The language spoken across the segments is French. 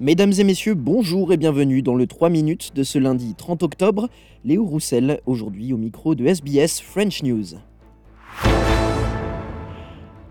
Mesdames et messieurs, bonjour et bienvenue dans le 3 minutes de ce lundi 30 octobre. Léo Roussel, aujourd'hui au micro de SBS French News.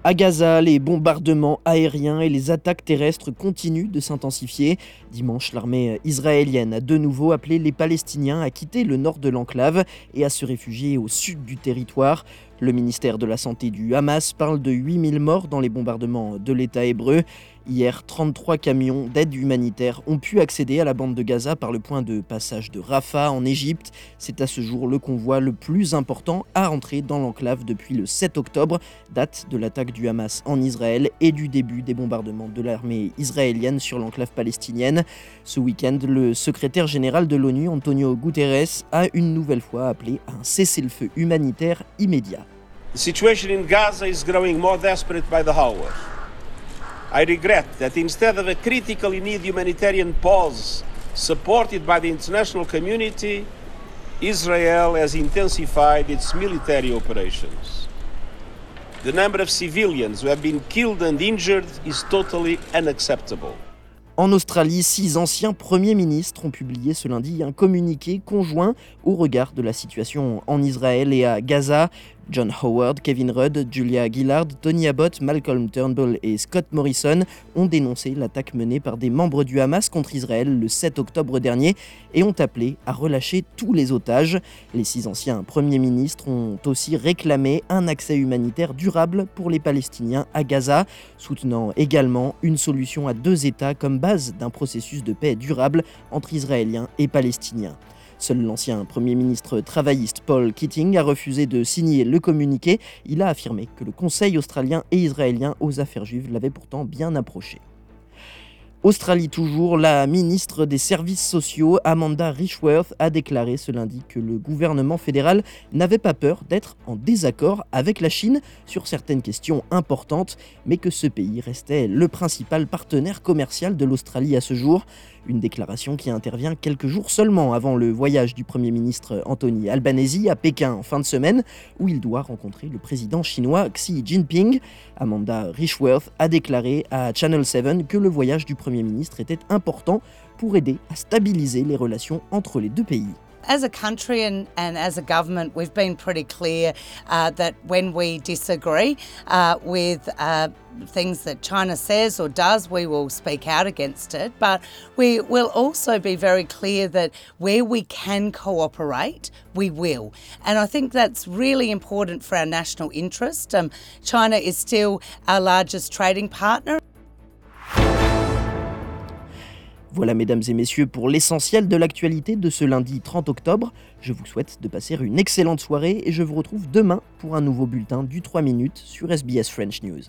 À Gaza, les bombardements aériens et les attaques terrestres continuent de s'intensifier. Dimanche, l'armée israélienne a de nouveau appelé les Palestiniens à quitter le nord de l'enclave et à se réfugier au sud du territoire. Le ministère de la Santé du Hamas parle de 8000 morts dans les bombardements de l'État hébreu. Hier, 33 camions d'aide humanitaire ont pu accéder à la bande de Gaza par le point de passage de Rafah en Égypte. C'est à ce jour le convoi le plus important à entrer dans l'enclave depuis le 7 octobre, date de l'attaque du Hamas en Israël et du début des bombardements de l'armée israélienne sur l'enclave palestinienne. Ce week-end, le secrétaire général de l'ONU, Antonio Guterres, a une nouvelle fois appelé à un cessez-le-feu humanitaire immédiat. I regret that instead of a critically needed humanitarian pause supported by the international community, Israel has intensified its military operations. The number of civilians who have been killed and injured is totally unacceptable. En Australie, six anciens premiers ministres ont publié ce lundi un communiqué conjoint au regard de la situation en Israël et à Gaza. John Howard, Kevin Rudd, Julia Gillard, Tony Abbott, Malcolm Turnbull et Scott Morrison ont dénoncé l'attaque menée par des membres du Hamas contre Israël le 7 octobre dernier et ont appelé à relâcher tous les otages. Les six anciens premiers ministres ont aussi réclamé un accès humanitaire durable pour les Palestiniens à Gaza, soutenant également une solution à deux États comme base d'un processus de paix durable entre Israéliens et Palestiniens. Seul l'ancien Premier ministre travailliste Paul Keating a refusé de signer le communiqué. Il a affirmé que le Conseil australien et israélien aux affaires juives l'avait pourtant bien approché. Australie toujours, la ministre des Services sociaux, Amanda Richworth, a déclaré ce lundi que le gouvernement fédéral n'avait pas peur d'être en désaccord avec la Chine sur certaines questions importantes, mais que ce pays restait le principal partenaire commercial de l'Australie à ce jour. Une déclaration qui intervient quelques jours seulement avant le voyage du Premier ministre Anthony Albanese à Pékin en fin de semaine, où il doit rencontrer le président chinois Xi Jinping. Amanda Richworth a déclaré à Channel 7 que le voyage du Premier ministre était important pour aider à stabiliser les relations entre les deux pays. As a country and, and as a government, we've been pretty clear uh, that when we disagree uh, with uh, things that China says or does, we will speak out against it. But we will also be very clear that where we can cooperate, we will. And I think that's really important for our national interest. Um, China is still our largest trading partner. Voilà mesdames et messieurs pour l'essentiel de l'actualité de ce lundi 30 octobre. Je vous souhaite de passer une excellente soirée et je vous retrouve demain pour un nouveau bulletin du 3 minutes sur SBS French News.